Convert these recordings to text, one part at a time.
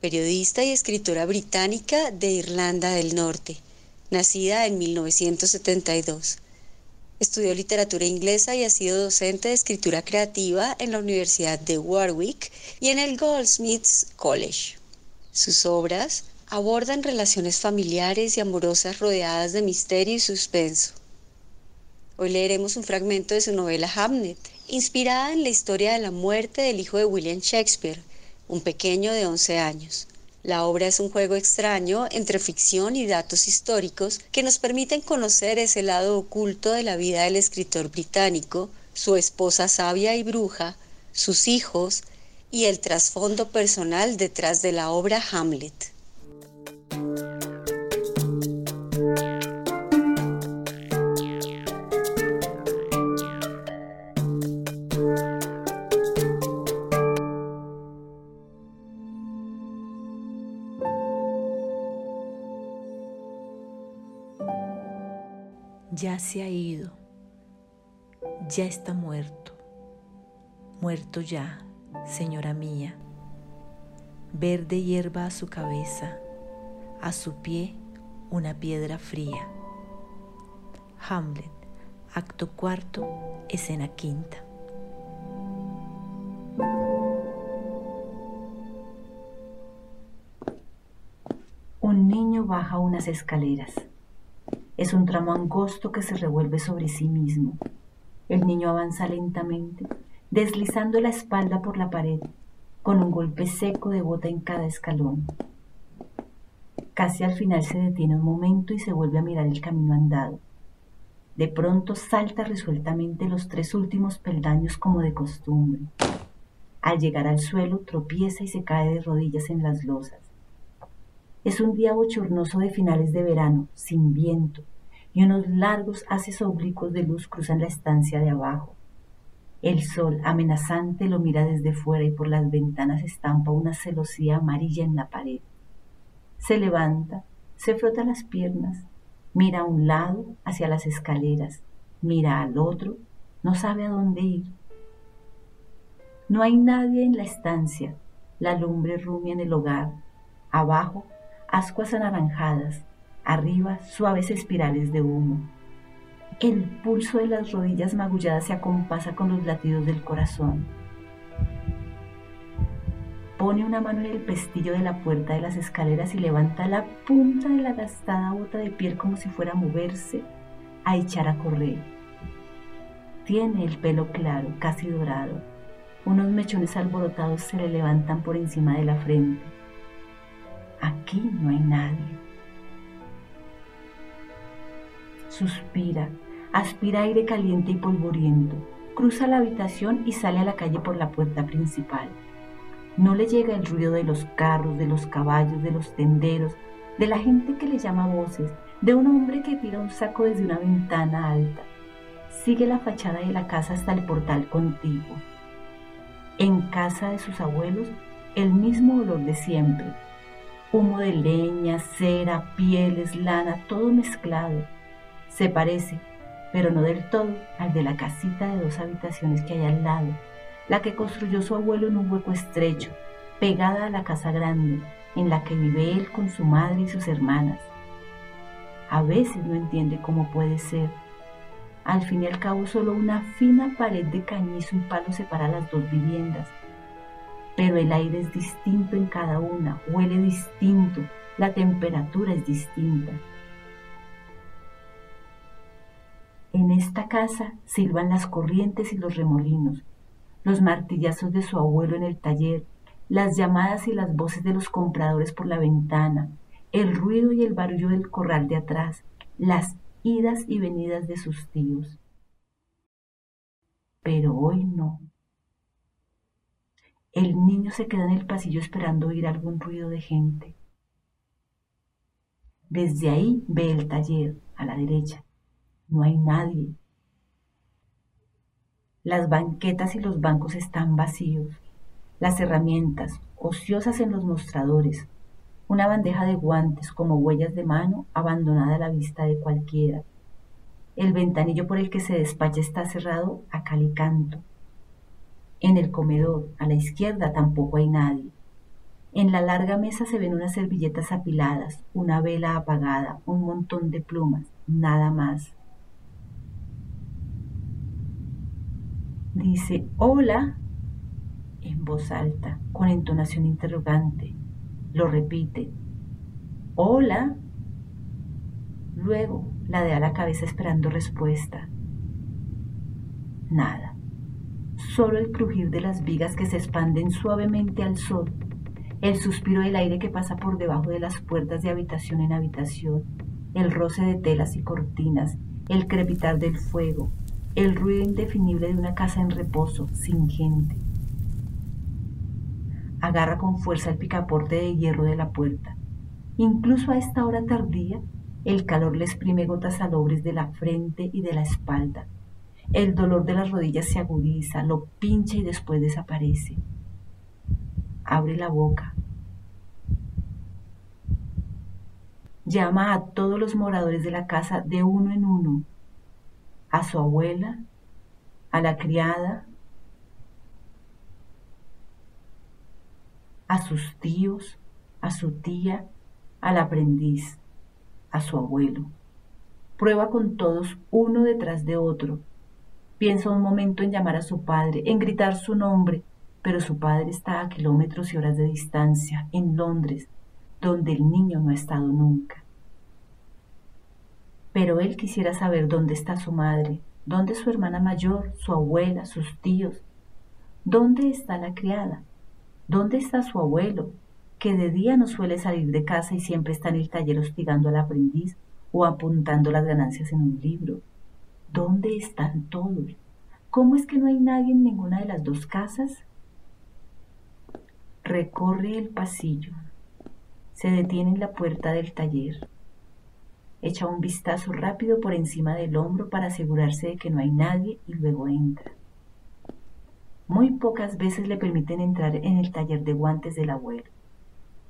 periodista y escritora británica de Irlanda del Norte, nacida en 1972. Estudió literatura inglesa y ha sido docente de escritura creativa en la Universidad de Warwick y en el Goldsmiths College. Sus obras abordan relaciones familiares y amorosas rodeadas de misterio y suspenso. Hoy leeremos un fragmento de su novela Hamnet, inspirada en la historia de la muerte del hijo de William Shakespeare, un pequeño de 11 años. La obra es un juego extraño entre ficción y datos históricos que nos permiten conocer ese lado oculto de la vida del escritor británico, su esposa sabia y bruja, sus hijos y el trasfondo personal detrás de la obra Hamlet. Ya se ha ido, ya está muerto, muerto ya, señora mía. Verde hierba a su cabeza, a su pie una piedra fría. Hamlet, acto cuarto, escena quinta. Un niño baja unas escaleras. Es un tramo angosto que se revuelve sobre sí mismo. El niño avanza lentamente, deslizando la espalda por la pared, con un golpe seco de bota en cada escalón. Casi al final se detiene un momento y se vuelve a mirar el camino andado. De pronto salta resueltamente los tres últimos peldaños como de costumbre. Al llegar al suelo tropieza y se cae de rodillas en las losas. Es un día bochornoso de finales de verano, sin viento, y unos largos haces oblicuos de luz cruzan la estancia de abajo. El sol, amenazante, lo mira desde fuera y por las ventanas estampa una celosía amarilla en la pared. Se levanta, se frota las piernas, mira a un lado, hacia las escaleras, mira al otro, no sabe a dónde ir. No hay nadie en la estancia, la lumbre rumia en el hogar, abajo ascuas anaranjadas, arriba suaves espirales de humo. El pulso de las rodillas magulladas se acompasa con los latidos del corazón. Pone una mano en el pestillo de la puerta de las escaleras y levanta la punta de la gastada bota de piel como si fuera a moverse, a echar a correr. Tiene el pelo claro, casi dorado. Unos mechones alborotados se le levantan por encima de la frente Aquí no hay nadie. Suspira, aspira aire caliente y polvoriento, cruza la habitación y sale a la calle por la puerta principal. No le llega el ruido de los carros, de los caballos, de los tenderos, de la gente que le llama voces, de un hombre que tira un saco desde una ventana alta. Sigue la fachada de la casa hasta el portal contiguo. En casa de sus abuelos, el mismo olor de siempre, humo de leña, cera, pieles, lana, todo mezclado. Se parece, pero no del todo, al de la casita de dos habitaciones que hay al lado, la que construyó su abuelo en un hueco estrecho, pegada a la casa grande, en la que vive él con su madre y sus hermanas. A veces no entiende cómo puede ser. Al fin y al cabo solo una fina pared de cañizo y palo separa las dos viviendas pero el aire es distinto en cada una, huele distinto, la temperatura es distinta. Esta casa silban las corrientes y los remolinos, los martillazos de su abuelo en el taller, las llamadas y las voces de los compradores por la ventana, el ruido y el barullo del corral de atrás, las idas y venidas de sus tíos. Pero hoy no. El niño se queda en el pasillo esperando oír algún ruido de gente. Desde ahí ve el taller, a la derecha. No hay nadie. Las banquetas y los bancos están vacíos. Las herramientas, ociosas en los mostradores. Una bandeja de guantes como huellas de mano abandonada a la vista de cualquiera. El ventanillo por el que se despacha está cerrado a cal y canto. En el comedor, a la izquierda, tampoco hay nadie. En la larga mesa se ven unas servilletas apiladas, una vela apagada, un montón de plumas, nada más. Dice, hola, en voz alta, con entonación interrogante. Lo repite, hola. Luego ladea la cabeza esperando respuesta. Nada solo el crujir de las vigas que se expanden suavemente al sol, el suspiro del aire que pasa por debajo de las puertas de habitación en habitación, el roce de telas y cortinas, el crepitar del fuego, el ruido indefinible de una casa en reposo, sin gente. Agarra con fuerza el picaporte de hierro de la puerta. Incluso a esta hora tardía, el calor le exprime gotas salobres de la frente y de la espalda el dolor de las rodillas se agudiza, lo pincha y después desaparece. Abre la boca. Llama a todos los moradores de la casa de uno en uno. A su abuela, a la criada, a sus tíos, a su tía, al aprendiz, a su abuelo. Prueba con todos uno detrás de otro Piensa un momento en llamar a su padre, en gritar su nombre, pero su padre está a kilómetros y horas de distancia, en Londres, donde el niño no ha estado nunca. Pero él quisiera saber dónde está su madre, dónde su hermana mayor, su abuela, sus tíos, dónde está la criada, dónde está su abuelo, que de día no suele salir de casa y siempre está en el taller hostigando al aprendiz o apuntando las ganancias en un libro. ¿Dónde están todos? ¿Cómo es que no hay nadie en ninguna de las dos casas? Recorre el pasillo. Se detiene en la puerta del taller. Echa un vistazo rápido por encima del hombro para asegurarse de que no hay nadie y luego entra. Muy pocas veces le permiten entrar en el taller de guantes del abuelo.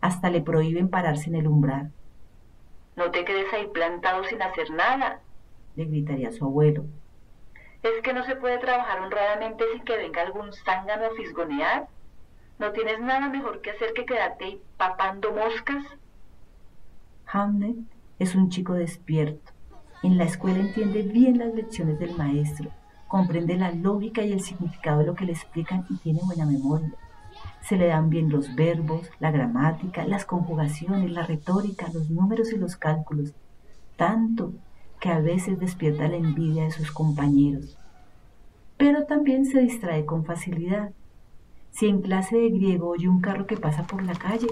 Hasta le prohíben pararse en el umbral. No te quedes ahí plantado sin hacer nada, le gritaría su abuelo. ¿Es que no se puede trabajar honradamente sin que venga algún zángano a fisgonear? ¿No tienes nada mejor que hacer que quedarte ahí papando moscas? Hamlet es un chico despierto. En la escuela entiende bien las lecciones del maestro, comprende la lógica y el significado de lo que le explican y tiene buena memoria. Se le dan bien los verbos, la gramática, las conjugaciones, la retórica, los números y los cálculos, tanto que a veces despierta la envidia de sus compañeros, pero también se distrae con facilidad. Si en clase de griego oye un carro que pasa por la calle,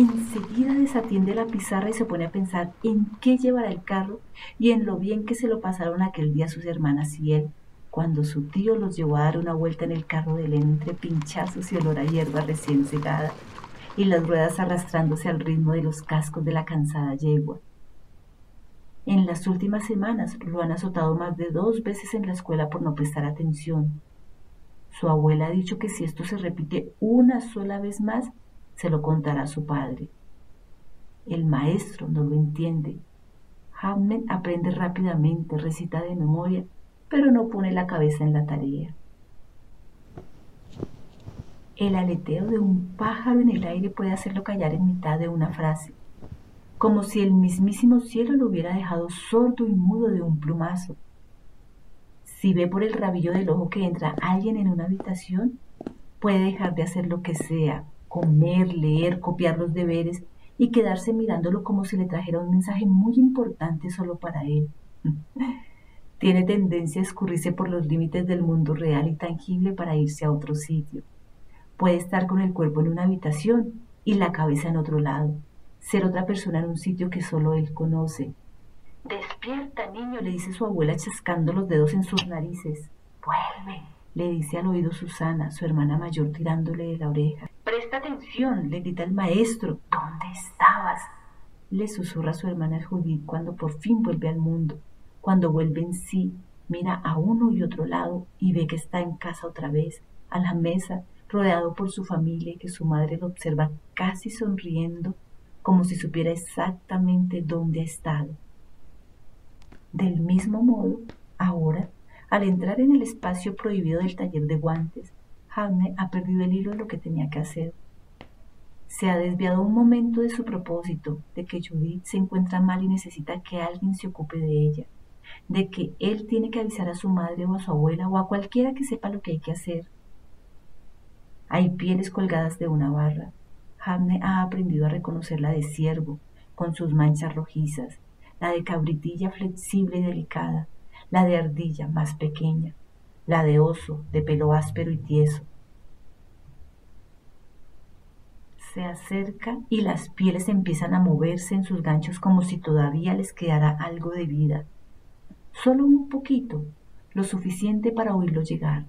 enseguida desatiende la pizarra y se pone a pensar en qué llevará el carro y en lo bien que se lo pasaron aquel día sus hermanas y él, cuando su tío los llevó a dar una vuelta en el carro de él entre pinchazos y olor a hierba recién segada, y las ruedas arrastrándose al ritmo de los cascos de la cansada yegua. En las últimas semanas lo han azotado más de dos veces en la escuela por no prestar atención. Su abuela ha dicho que si esto se repite una sola vez más, se lo contará a su padre. El maestro no lo entiende. Hamlet aprende rápidamente, recita de memoria, pero no pone la cabeza en la tarea. El aleteo de un pájaro en el aire puede hacerlo callar en mitad de una frase como si el mismísimo cielo lo hubiera dejado sordo y mudo de un plumazo. Si ve por el rabillo del ojo que entra alguien en una habitación, puede dejar de hacer lo que sea, comer, leer, copiar los deberes y quedarse mirándolo como si le trajera un mensaje muy importante solo para él. Tiene tendencia a escurrirse por los límites del mundo real y tangible para irse a otro sitio. Puede estar con el cuerpo en una habitación y la cabeza en otro lado. Ser otra persona en un sitio que solo él conoce. Despierta, niño, Le dice su abuela chascando los dedos en sus narices. Vuelve, le dice al oído Susana, su hermana mayor, tirándole de la oreja. Presta atención. Le grita el maestro. ¿Dónde estabas? Le susurra su hermana Judith cuando por fin vuelve al mundo. Cuando vuelve en sí, mira a uno y otro lado y ve que está en casa otra vez, a la mesa, rodeado por su familia y que su madre lo observa casi sonriendo, como si supiera exactamente dónde ha estado. Del mismo modo, ahora, al entrar en el espacio prohibido del taller de guantes, Jaime ha perdido el hilo de lo que tenía que hacer. Se ha desviado un momento de su propósito, de que Judith se encuentra mal y necesita que alguien se ocupe de ella, de que él tiene que avisar a su madre o a su abuela o a cualquiera que sepa lo que hay que hacer. Hay pieles colgadas de una barra. Jaime ha aprendido a reconocer la de ciervo, con sus manchas rojizas, la de cabritilla flexible y delicada, la de ardilla más pequeña, la de oso de pelo áspero y tieso. Se acerca y las pieles empiezan a moverse en sus ganchos como si todavía les quedara algo de vida. Solo un poquito, lo suficiente para oírlo llegar.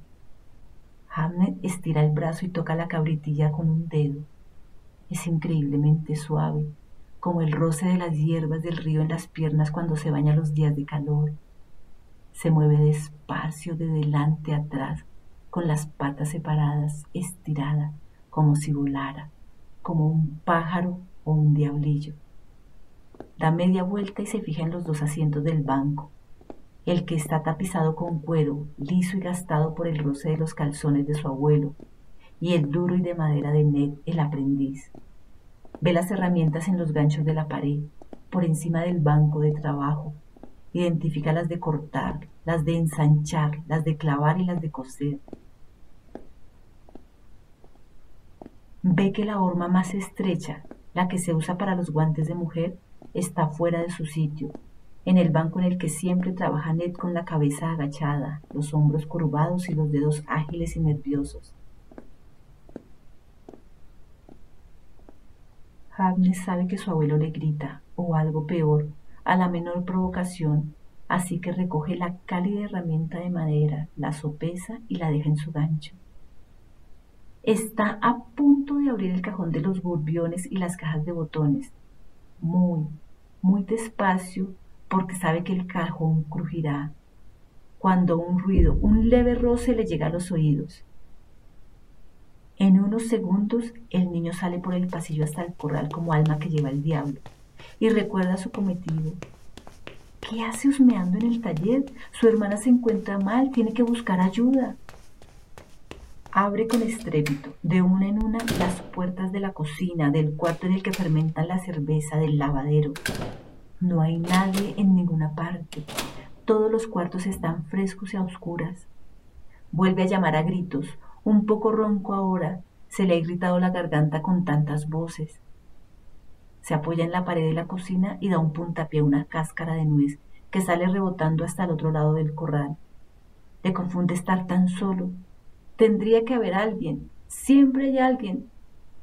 Hamnet estira el brazo y toca la cabritilla con un dedo. Es increíblemente suave, como el roce de las hierbas del río en las piernas cuando se baña los días de calor. Se mueve despacio de delante a atrás, con las patas separadas, estirada, como si volara, como un pájaro o un diablillo. Da media vuelta y se fija en los dos asientos del banco, el que está tapizado con cuero, liso y gastado por el roce de los calzones de su abuelo, y el duro y de madera de Ned, el aprendiz. Ve las herramientas en los ganchos de la pared, por encima del banco de trabajo. Identifica las de cortar, las de ensanchar, las de clavar y las de coser. Ve que la horma más estrecha, la que se usa para los guantes de mujer, está fuera de su sitio, en el banco en el que siempre trabaja Ned con la cabeza agachada, los hombros curvados y los dedos ágiles y nerviosos. Agnes sabe que su abuelo le grita, o algo peor, a la menor provocación, así que recoge la cálida herramienta de madera, la sopesa y la deja en su gancho. Está a punto de abrir el cajón de los burbiones y las cajas de botones, muy, muy despacio, porque sabe que el cajón crujirá, cuando un ruido, un leve roce le llega a los oídos. En unos segundos el niño sale por el pasillo hasta el corral como alma que lleva el diablo y recuerda su cometido. ¿Qué hace husmeando en el taller? Su hermana se encuentra mal, tiene que buscar ayuda. Abre con estrépito, de una en una, las puertas de la cocina, del cuarto en el que fermentan la cerveza, del lavadero. No hay nadie en ninguna parte. Todos los cuartos están frescos y a oscuras. Vuelve a llamar a gritos, un poco ronco ahora, se le ha irritado la garganta con tantas voces. Se apoya en la pared de la cocina y da un puntapié a una cáscara de nuez que sale rebotando hasta el otro lado del corral. Le confunde estar tan solo. Tendría que haber alguien. Siempre hay alguien.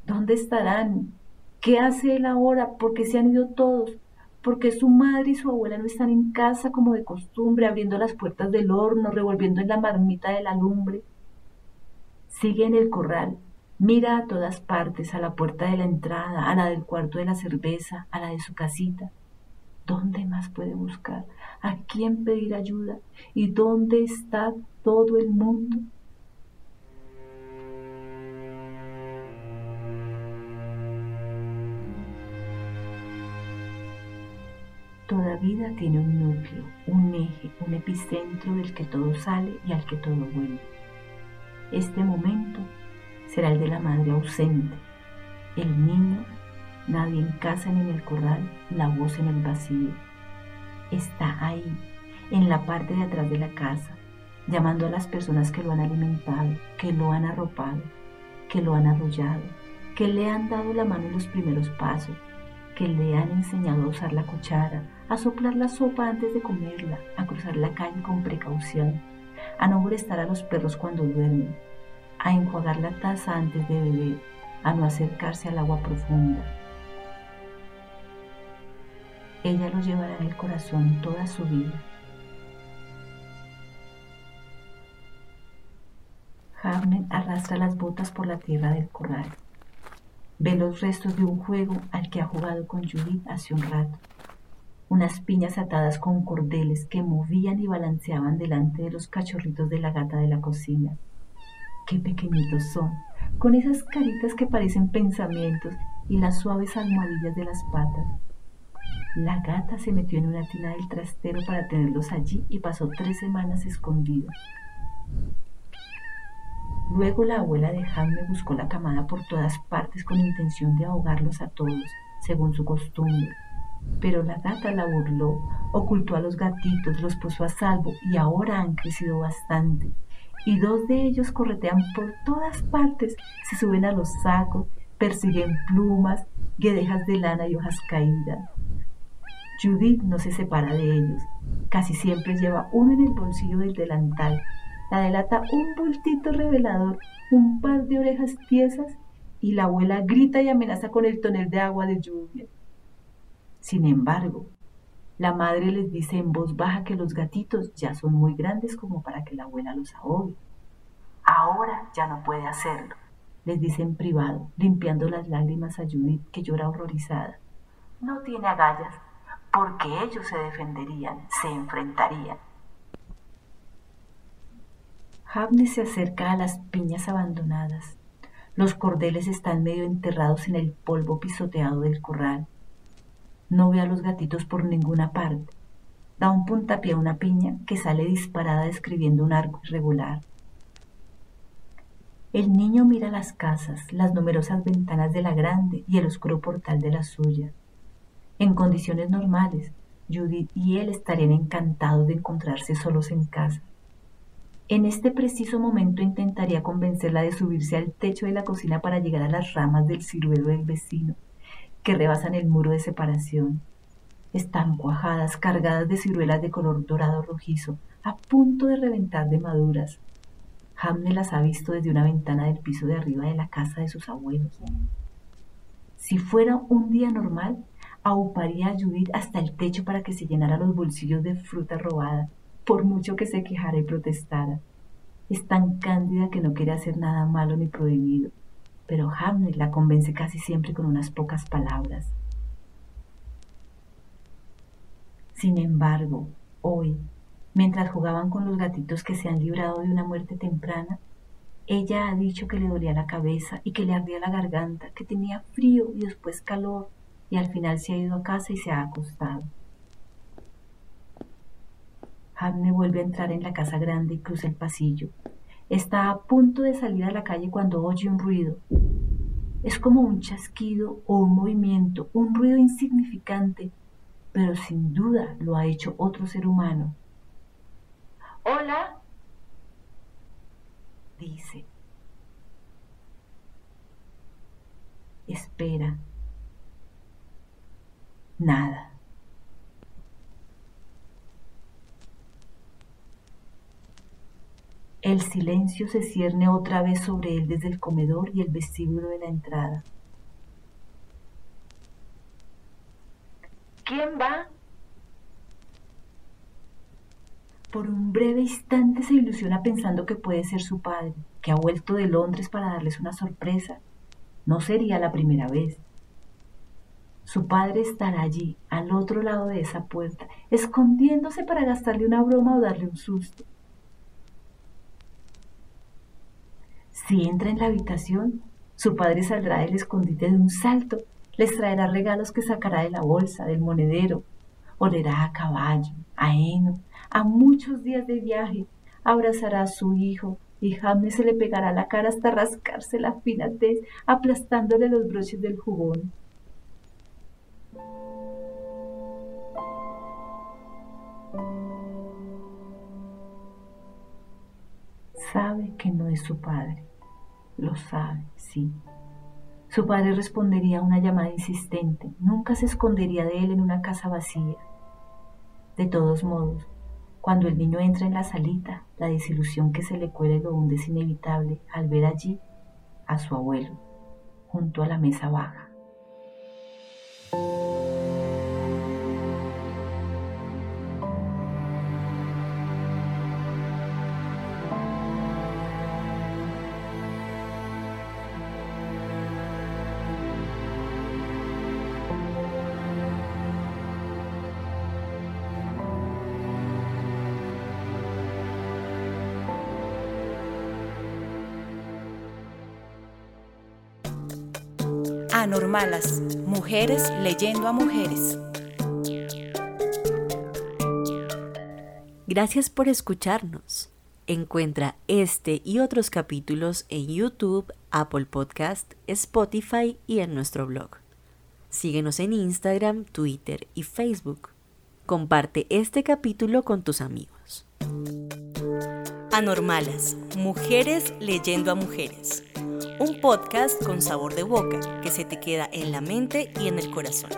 ¿Dónde estarán? ¿Qué hace él ahora? ¿Por qué se han ido todos? ¿Por qué su madre y su abuela no están en casa como de costumbre, abriendo las puertas del horno, revolviendo en la marmita de la lumbre? Sigue en el corral, mira a todas partes, a la puerta de la entrada, a la del cuarto de la cerveza, a la de su casita. ¿Dónde más puede buscar? ¿A quién pedir ayuda? ¿Y dónde está todo el mundo? Toda vida tiene un núcleo, un eje, un epicentro del que todo sale y al que todo vuelve. Este momento será el de la madre ausente, el niño, nadie en casa ni en el corral, la voz en el vacío. Está ahí, en la parte de atrás de la casa, llamando a las personas que lo han alimentado, que lo han arropado, que lo han arrollado, que le han dado la mano en los primeros pasos, que le han enseñado a usar la cuchara, a soplar la sopa antes de comerla, a cruzar la calle con precaución, a no molestar a los perros cuando duermen, a enjuagar la taza antes de beber, a no acercarse al agua profunda. Ella lo llevará en el corazón toda su vida. Hamnet arrastra las botas por la tierra del corral. Ve los restos de un juego al que ha jugado con Judith hace un rato. Unas piñas atadas con cordeles que movían y balanceaban delante de los cachorritos de la gata de la cocina. Qué pequeñitos son, con esas caritas que parecen pensamientos y las suaves almohadillas de las patas. La gata se metió en una tina del trastero para tenerlos allí y pasó tres semanas escondido. Luego la abuela de Jaime buscó la camada por todas partes con intención de ahogarlos a todos, según su costumbre. Pero la gata la burló, ocultó a los gatitos, los puso a salvo y ahora han crecido bastante. Y dos de ellos corretean por todas partes, se suben a los sacos, persiguen plumas, guedejas de lana y hojas caídas. Judith no se separa de ellos. Casi siempre lleva uno en el bolsillo del delantal la delata un bultito revelador, un par de orejas tiesas y la abuela grita y amenaza con el tonel de agua de lluvia. Sin embargo, la madre les dice en voz baja que los gatitos ya son muy grandes como para que la abuela los ahogue. Ahora ya no puede hacerlo, les dice en privado, limpiando las lágrimas a Judith que llora horrorizada. No tiene agallas, porque ellos se defenderían, se enfrentarían. Havne se acerca a las piñas abandonadas. Los cordeles están medio enterrados en el polvo pisoteado del corral. No ve a los gatitos por ninguna parte. Da un puntapié a una piña que sale disparada describiendo un arco irregular. El niño mira las casas, las numerosas ventanas de la grande y el oscuro portal de la suya. En condiciones normales, Judith y él estarían encantados de encontrarse solos en casa. En este preciso momento intentaría convencerla de subirse al techo de la cocina para llegar a las ramas del ciruelo del vecino, que rebasan el muro de separación. Están cuajadas, cargadas de ciruelas de color dorado rojizo, a punto de reventar de maduras. Hamne las ha visto desde una ventana del piso de arriba de la casa de sus abuelos. Si fuera un día normal, auparía a Judith hasta el techo para que se llenara los bolsillos de fruta robada por mucho que se quejara y protestara. Es tan cándida que no quiere hacer nada malo ni prohibido, pero Hamlet la convence casi siempre con unas pocas palabras. Sin embargo, hoy, mientras jugaban con los gatitos que se han librado de una muerte temprana, ella ha dicho que le dolía la cabeza y que le ardía la garganta, que tenía frío y después calor, y al final se ha ido a casa y se ha acostado. Hanne vuelve a entrar en la casa grande y cruza el pasillo. Está a punto de salir a la calle cuando oye un ruido. Es como un chasquido o un movimiento, un ruido insignificante, pero sin duda lo ha hecho otro ser humano. Hola, dice. Espera. Nada. El silencio se cierne otra vez sobre él desde el comedor y el vestíbulo de la entrada. ¿Quién va? Por un breve instante se ilusiona pensando que puede ser su padre, que ha vuelto de Londres para darles una sorpresa. No sería la primera vez. Su padre estará allí, al otro lado de esa puerta, escondiéndose para gastarle una broma o darle un susto. Si entra en la habitación, su padre saldrá del escondite de un salto, les traerá regalos que sacará de la bolsa, del monedero, olerá a caballo, a heno, a muchos días de viaje, abrazará a su hijo y James se le pegará la cara hasta rascarse la fina tez, aplastándole los broches del jubón. Sabe que no es su padre lo sabe, sí, Su padre respondería a una llamada insistente, nunca se escondería de él en una casa vacía. De todos modos, cuando el niño entra en la salita, la desilusión que se le cuele lo hunde es inevitable al ver allí a su abuelo, junto a la mesa baja. Anormalas, mujeres leyendo a mujeres. Gracias por escucharnos. Encuentra este y otros capítulos en YouTube, Apple Podcast, Spotify y en nuestro blog. Síguenos en Instagram, Twitter y Facebook. Comparte este capítulo con tus amigos. Anormalas, mujeres leyendo a mujeres un podcast con sabor de boca que se te queda en la mente y en el corazón.